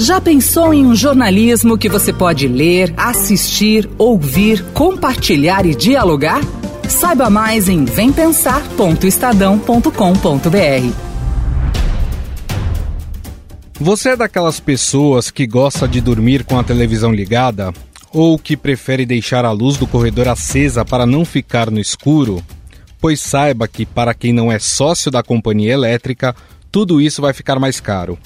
Já pensou em um jornalismo que você pode ler, assistir, ouvir, compartilhar e dialogar? Saiba mais em vempensar.estadão.com.br. Você é daquelas pessoas que gosta de dormir com a televisão ligada? Ou que prefere deixar a luz do corredor acesa para não ficar no escuro? Pois saiba que, para quem não é sócio da companhia elétrica, tudo isso vai ficar mais caro.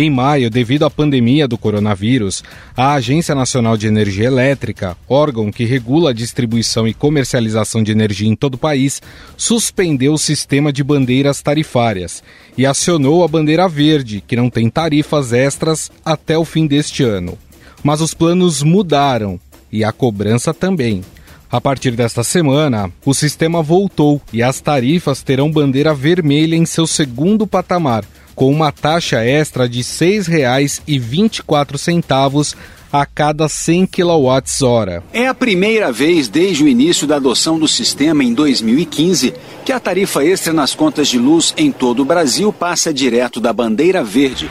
Em maio, devido à pandemia do coronavírus, a Agência Nacional de Energia Elétrica, órgão que regula a distribuição e comercialização de energia em todo o país, suspendeu o sistema de bandeiras tarifárias e acionou a bandeira verde, que não tem tarifas extras até o fim deste ano. Mas os planos mudaram e a cobrança também. A partir desta semana, o sistema voltou e as tarifas terão bandeira vermelha em seu segundo patamar, com uma taxa extra de R$ 6,24 a cada 100 kWh. É a primeira vez desde o início da adoção do sistema em 2015 que a tarifa extra nas contas de luz em todo o Brasil passa direto da bandeira verde.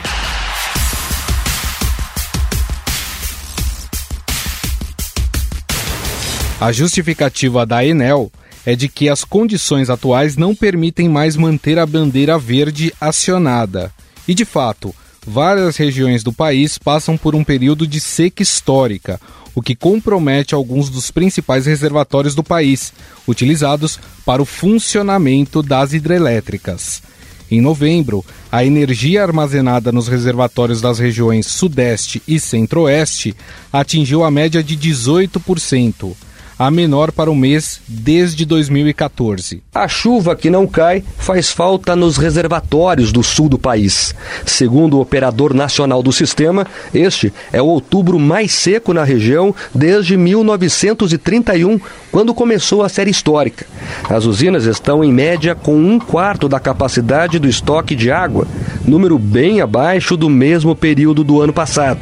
A justificativa da Enel é de que as condições atuais não permitem mais manter a bandeira verde acionada. E de fato, várias regiões do país passam por um período de seca histórica, o que compromete alguns dos principais reservatórios do país, utilizados para o funcionamento das hidrelétricas. Em novembro, a energia armazenada nos reservatórios das regiões Sudeste e Centro-Oeste atingiu a média de 18% a menor para o mês desde 2014. A chuva que não cai faz falta nos reservatórios do sul do país. Segundo o operador nacional do sistema, este é o outubro mais seco na região desde 1931, quando começou a série histórica. As usinas estão em média com um quarto da capacidade do estoque de água, número bem abaixo do mesmo período do ano passado.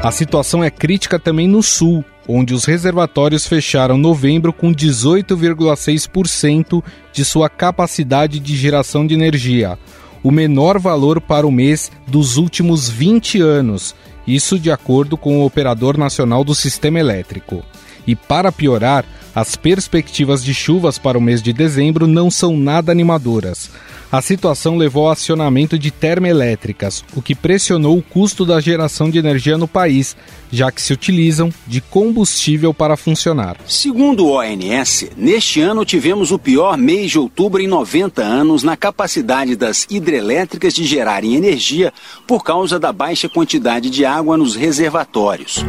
A situação é crítica também no sul, onde os reservatórios fecharam novembro com 18,6% de sua capacidade de geração de energia, o menor valor para o mês dos últimos 20 anos, isso de acordo com o Operador Nacional do Sistema Elétrico. E para piorar, as perspectivas de chuvas para o mês de dezembro não são nada animadoras. A situação levou ao acionamento de termoelétricas, o que pressionou o custo da geração de energia no país, já que se utilizam de combustível para funcionar. Segundo o ONS, neste ano tivemos o pior mês de outubro em 90 anos na capacidade das hidrelétricas de gerarem energia por causa da baixa quantidade de água nos reservatórios.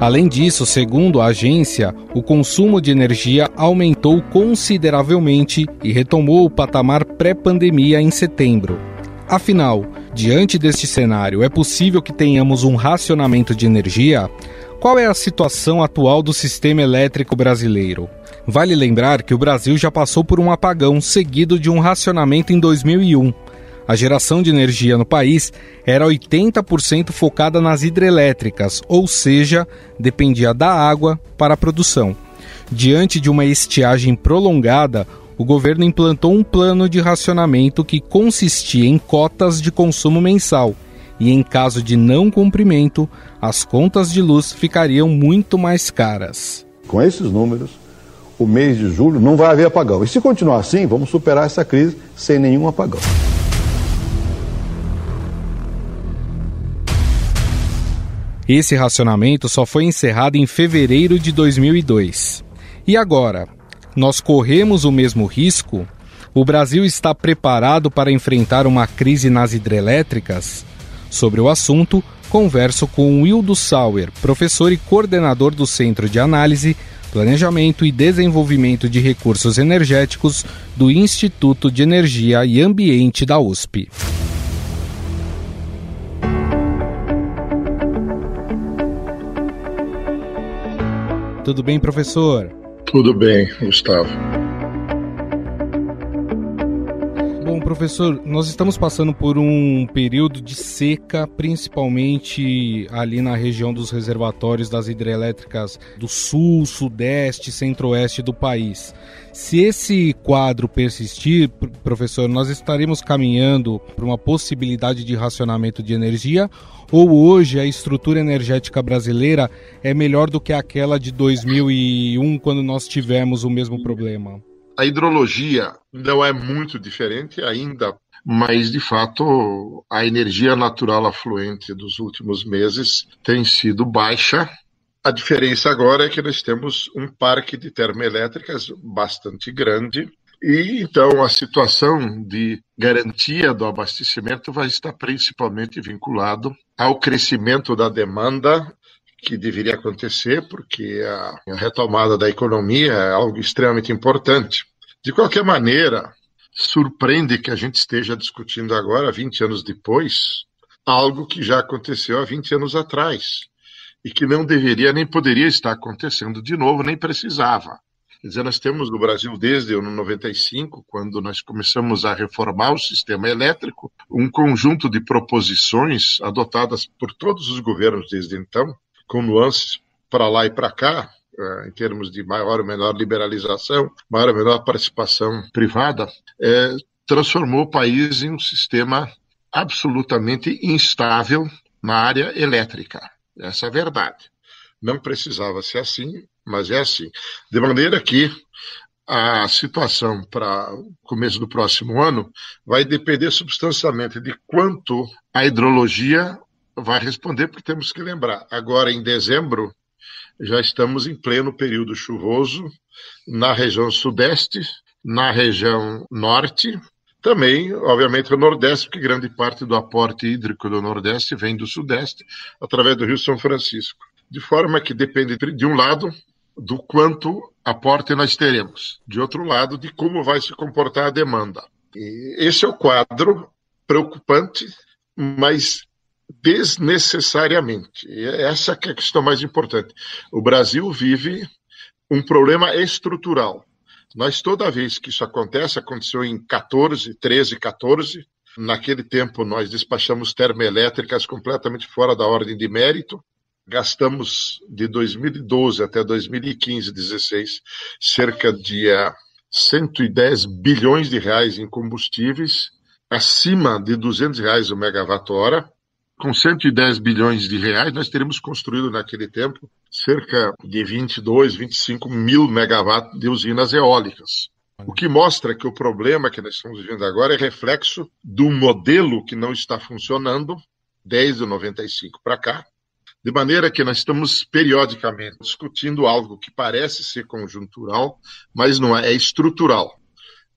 Além disso, segundo a agência, o consumo de energia aumentou consideravelmente e retomou o patamar pré-pandemia em setembro. Afinal, diante deste cenário, é possível que tenhamos um racionamento de energia? Qual é a situação atual do sistema elétrico brasileiro? Vale lembrar que o Brasil já passou por um apagão seguido de um racionamento em 2001 a geração de energia no país era 80% focada nas hidrelétricas, ou seja, dependia da água para a produção. Diante de uma estiagem prolongada, o governo implantou um plano de racionamento que consistia em cotas de consumo mensal. E em caso de não cumprimento, as contas de luz ficariam muito mais caras. Com esses números, o mês de julho não vai haver apagão. E se continuar assim, vamos superar essa crise sem nenhum apagão. Esse racionamento só foi encerrado em fevereiro de 2002. E agora? Nós corremos o mesmo risco? O Brasil está preparado para enfrentar uma crise nas hidrelétricas? Sobre o assunto, converso com Wildo Sauer, professor e coordenador do Centro de Análise, Planejamento e Desenvolvimento de Recursos Energéticos do Instituto de Energia e Ambiente da USP. Tudo bem, professor? Tudo bem, Gustavo. Bom, Professor, nós estamos passando por um período de seca, principalmente ali na região dos reservatórios das hidrelétricas do sul, sudeste, centro-oeste do país. Se esse quadro persistir, professor, nós estaremos caminhando para uma possibilidade de racionamento de energia ou hoje a estrutura energética brasileira é melhor do que aquela de 2001, quando nós tivemos o mesmo problema? A hidrologia não é muito diferente ainda, mas de fato a energia natural afluente dos últimos meses tem sido baixa. A diferença agora é que nós temos um parque de termoelétricas bastante grande e então a situação de garantia do abastecimento vai estar principalmente vinculado ao crescimento da demanda que deveria acontecer, porque a retomada da economia é algo extremamente importante. De qualquer maneira, surpreende que a gente esteja discutindo agora, 20 anos depois, algo que já aconteceu há 20 anos atrás e que não deveria nem poderia estar acontecendo de novo, nem precisava. Quer dizer, nós temos no Brasil, desde o ano 95, quando nós começamos a reformar o sistema elétrico, um conjunto de proposições adotadas por todos os governos desde então, com nuances para lá e para cá, em termos de maior ou menor liberalização, maior ou menor participação privada, é, transformou o país em um sistema absolutamente instável na área elétrica. Essa é a verdade. Não precisava ser assim, mas é assim. De maneira que a situação para começo do próximo ano vai depender substancialmente de quanto a hidrologia vai responder, porque temos que lembrar, agora em dezembro, já estamos em pleno período chuvoso na região sudeste, na região norte, também, obviamente, no Nordeste, porque grande parte do aporte hídrico do Nordeste vem do Sudeste, através do Rio São Francisco. De forma que depende, de um lado, do quanto aporte nós teremos, de outro lado, de como vai se comportar a demanda. E esse é o quadro preocupante, mas desnecessariamente. E essa é a questão mais importante. O Brasil vive um problema estrutural. Nós, toda vez que isso acontece, aconteceu em 14, 13, 14, naquele tempo nós despachamos termoelétricas completamente fora da ordem de mérito, gastamos de 2012 até 2015, 16, cerca de uh, eh, 110 bilhões de reais em combustíveis, acima de 200 reais o megawatt-hora, com 110 bilhões de reais, nós teríamos construído naquele tempo cerca de 22, 25 mil megawatts de usinas eólicas. O que mostra que o problema que nós estamos vivendo agora é reflexo do modelo que não está funcionando desde o 95 para cá, de maneira que nós estamos periodicamente discutindo algo que parece ser conjuntural, mas não é, é estrutural.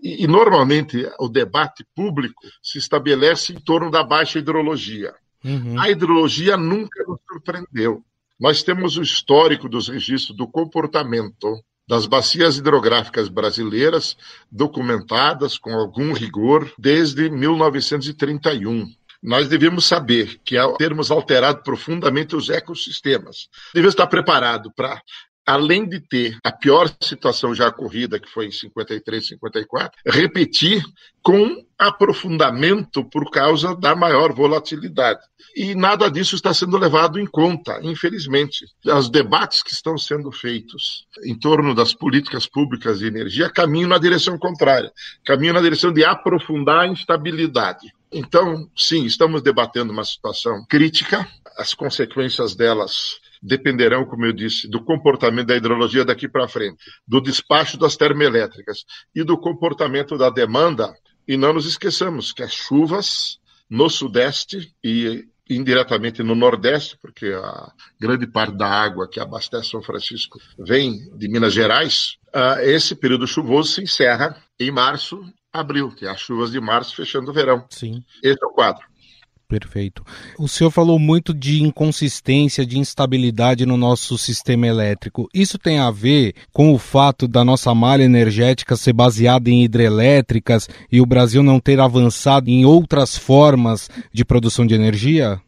E, e normalmente o debate público se estabelece em torno da baixa hidrologia. Uhum. A hidrologia nunca nos surpreendeu. Nós temos o histórico dos registros do comportamento das bacias hidrográficas brasileiras documentadas com algum rigor desde 1931. Nós devemos saber que, ao termos alterado profundamente os ecossistemas, devemos estar preparados para além de ter a pior situação já ocorrida, que foi em 53, 54, repetir com aprofundamento por causa da maior volatilidade. E nada disso está sendo levado em conta, infelizmente. Os debates que estão sendo feitos em torno das políticas públicas de energia caminham na direção contrária caminham na direção de aprofundar a instabilidade. Então, sim, estamos debatendo uma situação crítica, as consequências delas dependerão, como eu disse, do comportamento da hidrologia daqui para frente, do despacho das termoelétricas e do comportamento da demanda. E não nos esqueçamos que as chuvas no Sudeste e indiretamente no Nordeste, porque a grande parte da água que abastece São Francisco vem de Minas Gerais, uh, esse período chuvoso se encerra em março, abril, que é as chuvas de março fechando o verão. Sim. Esse é o quadro. Perfeito. O senhor falou muito de inconsistência, de instabilidade no nosso sistema elétrico. Isso tem a ver com o fato da nossa malha energética ser baseada em hidrelétricas e o Brasil não ter avançado em outras formas de produção de energia?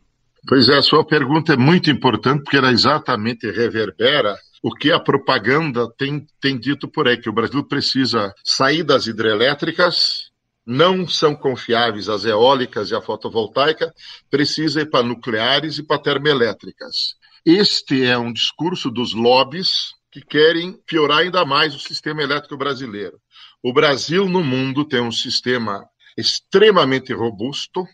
Pois é, a sua pergunta é muito importante porque ela exatamente reverbera o que a propaganda tem, tem dito por aí, que o Brasil precisa sair das hidrelétricas não são confiáveis as eólicas e a fotovoltaica, precisa ir para nucleares e para termoelétricas. Este é um discurso dos lobbies que querem piorar ainda mais o sistema elétrico brasileiro. O Brasil no mundo tem um sistema extremamente robusto,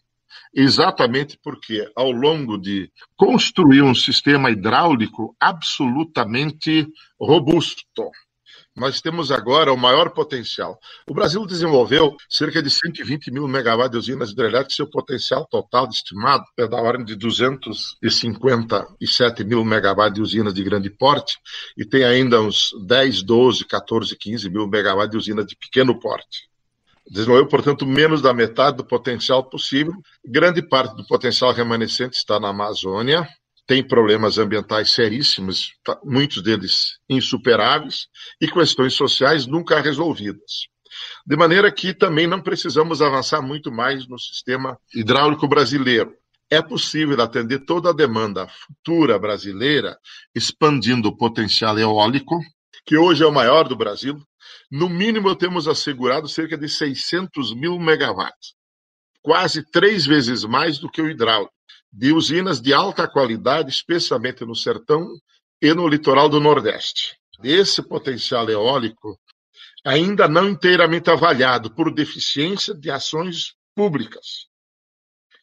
exatamente porque, ao longo de construir um sistema hidráulico absolutamente robusto, nós temos agora o maior potencial. O Brasil desenvolveu cerca de 120 mil megawatts de usinas hidrelétricas, seu potencial total estimado é da ordem de 257 mil megawatts de usinas de grande porte, e tem ainda uns 10, 12, 14, 15 mil megawatts de usinas de pequeno porte. Desenvolveu, portanto, menos da metade do potencial possível. Grande parte do potencial remanescente está na Amazônia, tem problemas ambientais seríssimos, tá, muitos deles insuperáveis, e questões sociais nunca resolvidas. De maneira que também não precisamos avançar muito mais no sistema hidráulico brasileiro. É possível atender toda a demanda futura brasileira, expandindo o potencial eólico, que hoje é o maior do Brasil. No mínimo, temos assegurado cerca de 600 mil megawatts, quase três vezes mais do que o hidráulico de usinas de alta qualidade, especialmente no sertão e no litoral do Nordeste. Esse potencial eólico ainda não inteiramente avaliado por deficiência de ações públicas.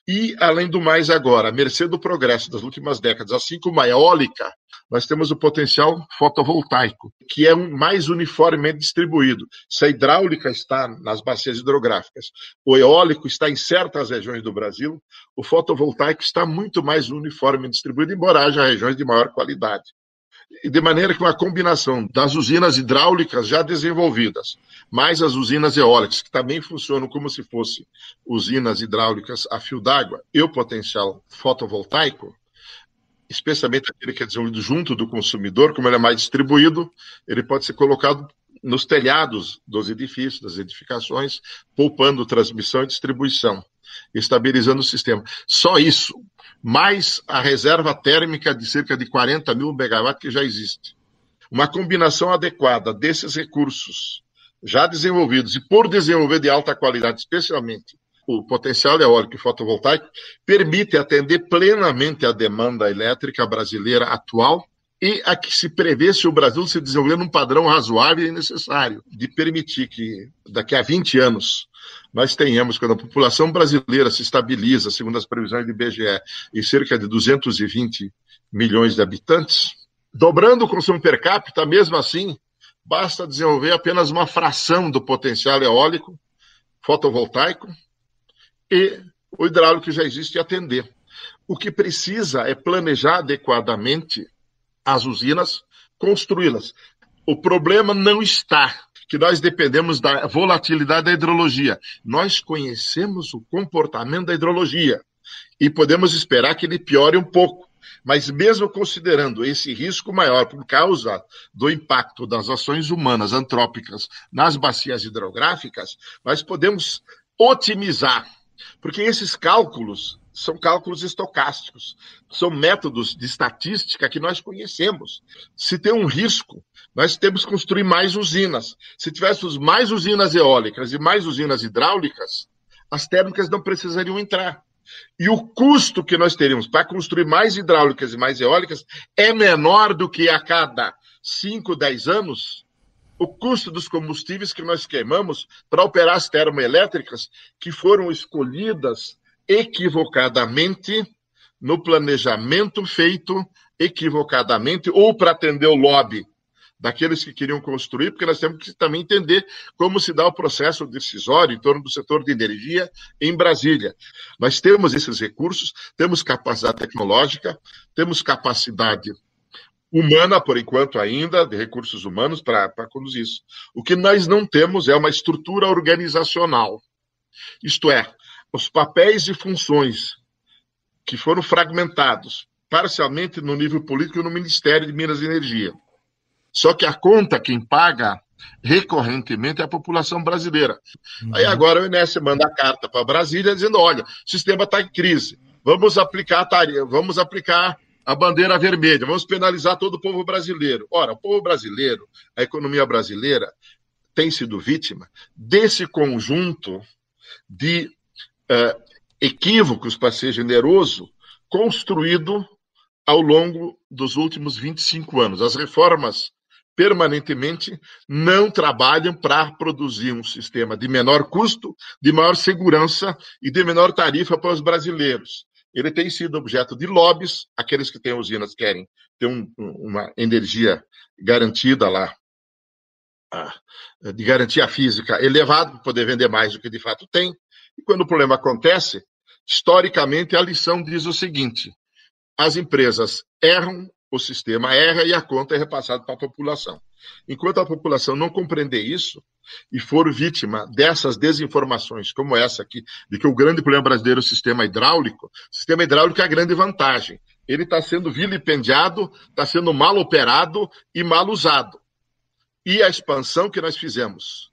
E, além do mais, agora, à mercê do progresso das últimas décadas, assim como a eólica, nós temos o potencial fotovoltaico, que é um mais uniformemente distribuído. Se a hidráulica está nas bacias hidrográficas, o eólico está em certas regiões do Brasil, o fotovoltaico está muito mais uniformemente distribuído, embora haja regiões de maior qualidade de maneira que uma combinação das usinas hidráulicas já desenvolvidas, mais as usinas eólicas, que também funcionam como se fossem usinas hidráulicas a fio d'água, e o potencial fotovoltaico, especialmente aquele que é desenvolvido junto do consumidor, como ele é mais distribuído, ele pode ser colocado nos telhados dos edifícios, das edificações, poupando transmissão e distribuição, estabilizando o sistema. Só isso mais a reserva térmica de cerca de 40 mil megawatts que já existe. Uma combinação adequada desses recursos já desenvolvidos e por desenvolver de alta qualidade, especialmente o potencial eólico e fotovoltaico, permite atender plenamente a demanda elétrica brasileira atual e a que se prevê se o Brasil se desenvolver num padrão razoável e necessário, de permitir que daqui a 20 anos nós tenhamos, quando a população brasileira se estabiliza, segundo as previsões do IBGE, em cerca de 220 milhões de habitantes, dobrando o consumo per capita, mesmo assim, basta desenvolver apenas uma fração do potencial eólico, fotovoltaico e o hidráulico que já existe e atender. O que precisa é planejar adequadamente as usinas, construí-las. O problema não está que nós dependemos da volatilidade da hidrologia. Nós conhecemos o comportamento da hidrologia e podemos esperar que ele piore um pouco. Mas mesmo considerando esse risco maior por causa do impacto das ações humanas antrópicas nas bacias hidrográficas, nós podemos otimizar, porque esses cálculos são cálculos estocásticos, são métodos de estatística que nós conhecemos. Se tem um risco, nós temos que construir mais usinas. Se tivéssemos mais usinas eólicas e mais usinas hidráulicas, as térmicas não precisariam entrar. E o custo que nós teríamos para construir mais hidráulicas e mais eólicas é menor do que a cada 5, 10 anos o custo dos combustíveis que nós queimamos para operar as termoelétricas que foram escolhidas equivocadamente no planejamento feito equivocadamente ou para atender o lobby daqueles que queriam construir, porque nós temos que também entender como se dá o processo decisório em torno do setor de energia em Brasília. Nós temos esses recursos, temos capacidade tecnológica, temos capacidade humana, por enquanto ainda, de recursos humanos para conduzir isso. O que nós não temos é uma estrutura organizacional. Isto é, os papéis e funções que foram fragmentados parcialmente no nível político e no Ministério de Minas e Energia. Só que a conta quem paga recorrentemente é a população brasileira. Uhum. Aí agora o INSS manda a carta para Brasília dizendo: olha, o sistema está em crise, vamos aplicar a vamos aplicar a bandeira vermelha, vamos penalizar todo o povo brasileiro. Ora, o povo brasileiro, a economia brasileira, tem sido vítima desse conjunto de uh, equívocos, para ser generoso, construído ao longo dos últimos 25 anos. As reformas permanentemente não trabalham para produzir um sistema de menor custo, de maior segurança e de menor tarifa para os brasileiros. Ele tem sido objeto de lobbies, aqueles que têm usinas querem ter um, uma energia garantida lá, de garantia física elevada, para poder vender mais do que de fato tem. E quando o problema acontece, historicamente a lição diz o seguinte: as empresas erram o sistema erra e a conta é repassada para a população. Enquanto a população não compreender isso e for vítima dessas desinformações, como essa aqui, de que o grande problema brasileiro é o sistema hidráulico, o sistema hidráulico é a grande vantagem. Ele está sendo vilipendiado, está sendo mal operado e mal usado. E a expansão que nós fizemos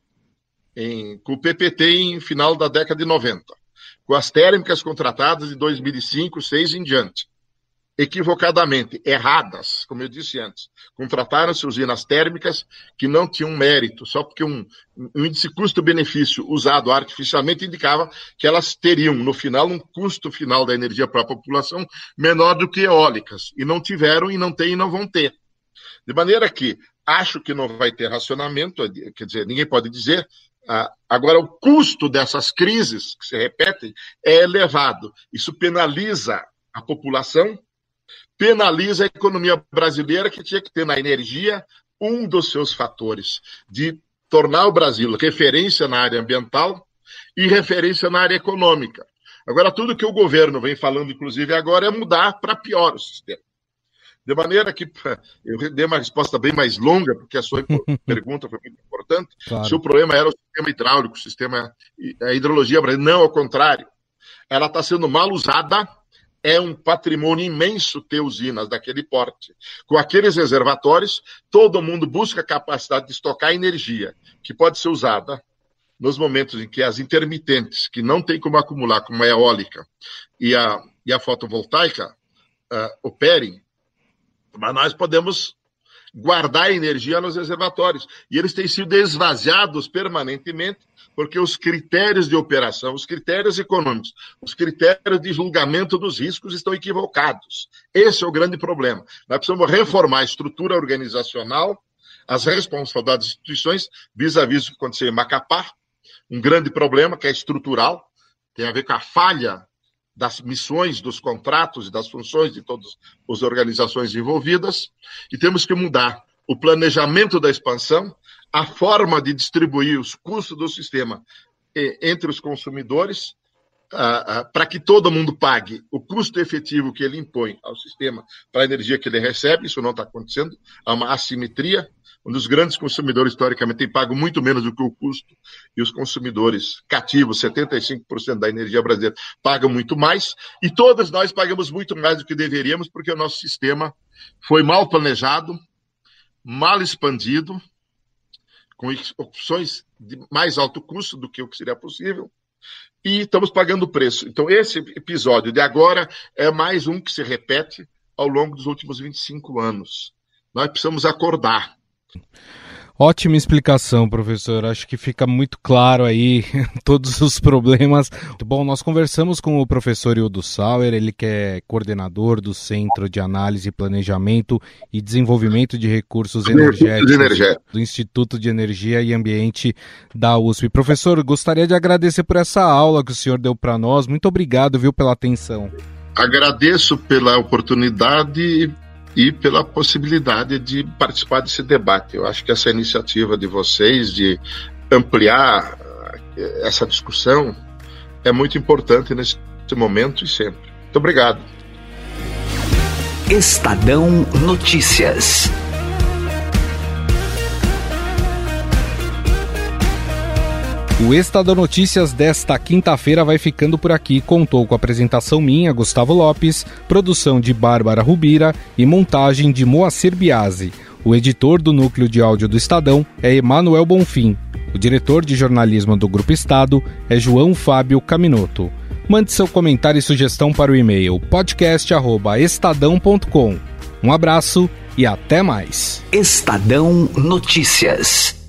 em, com o PPT em final da década de 90, com as térmicas contratadas de 2005, 2006 em diante, equivocadamente, erradas, como eu disse antes. Contrataram-se usinas térmicas que não tinham mérito, só porque um, um índice custo-benefício usado artificialmente indicava que elas teriam, no final, um custo final da energia para a população menor do que eólicas. E não tiveram, e não têm, e não vão ter. De maneira que acho que não vai ter racionamento, quer dizer, ninguém pode dizer. Ah, agora, o custo dessas crises que se repetem é elevado. Isso penaliza a população penaliza a economia brasileira, que tinha que ter na energia um dos seus fatores de tornar o Brasil referência na área ambiental e referência na área econômica. Agora, tudo que o governo vem falando, inclusive agora, é mudar para pior o sistema. De maneira que eu dei uma resposta bem mais longa, porque a sua pergunta foi muito importante. Claro. Se o problema era o sistema hidráulico, o sistema, a hidrologia brasileira, não, ao contrário. Ela está sendo mal usada é um patrimônio imenso ter usinas daquele porte. Com aqueles reservatórios, todo mundo busca a capacidade de estocar energia, que pode ser usada nos momentos em que as intermitentes, que não tem como acumular, como a eólica e a, e a fotovoltaica, uh, operem, mas nós podemos guardar energia nos reservatórios. E eles têm sido esvaziados permanentemente, porque os critérios de operação, os critérios econômicos, os critérios de julgamento dos riscos estão equivocados. Esse é o grande problema. Nós precisamos reformar a estrutura organizacional, as responsabilidades das instituições, vis-à-vis -vis o que aconteceu em Macapá, um grande problema que é estrutural, tem a ver com a falha das missões, dos contratos e das funções de todas as organizações envolvidas, e temos que mudar o planejamento da expansão, a forma de distribuir os custos do sistema entre os consumidores, para que todo mundo pague o custo efetivo que ele impõe ao sistema para a energia que ele recebe, isso não está acontecendo, há uma assimetria, onde os grandes consumidores, historicamente, têm pago muito menos do que o custo, e os consumidores cativos, 75% da energia brasileira, pagam muito mais, e todos nós pagamos muito mais do que deveríamos, porque o nosso sistema foi mal planejado, mal expandido, com opções de mais alto custo do que o que seria possível, e estamos pagando o preço. Então, esse episódio de agora é mais um que se repete ao longo dos últimos 25 anos. Nós precisamos acordar. Ótima explicação, professor. Acho que fica muito claro aí todos os problemas. Bom, nós conversamos com o professor Ildo Sauer, ele que é coordenador do Centro de Análise, Planejamento e Desenvolvimento de Recursos Energéticos do Instituto de Energia e Ambiente da USP. Professor, gostaria de agradecer por essa aula que o senhor deu para nós. Muito obrigado, viu, pela atenção. Agradeço pela oportunidade e pela possibilidade de participar desse debate. Eu acho que essa iniciativa de vocês de ampliar eh, essa discussão é muito importante nesse momento e sempre. Muito obrigado. Estadão Notícias. O Estadão Notícias desta quinta-feira vai ficando por aqui. Contou com a apresentação minha, Gustavo Lopes, produção de Bárbara Rubira e montagem de Moacir Biasi. O editor do núcleo de áudio do Estadão é Emanuel Bonfim. O diretor de jornalismo do Grupo Estado é João Fábio Caminoto. Mande seu comentário e sugestão para o e-mail podcast@estadão.com. Um abraço e até mais. Estadão Notícias.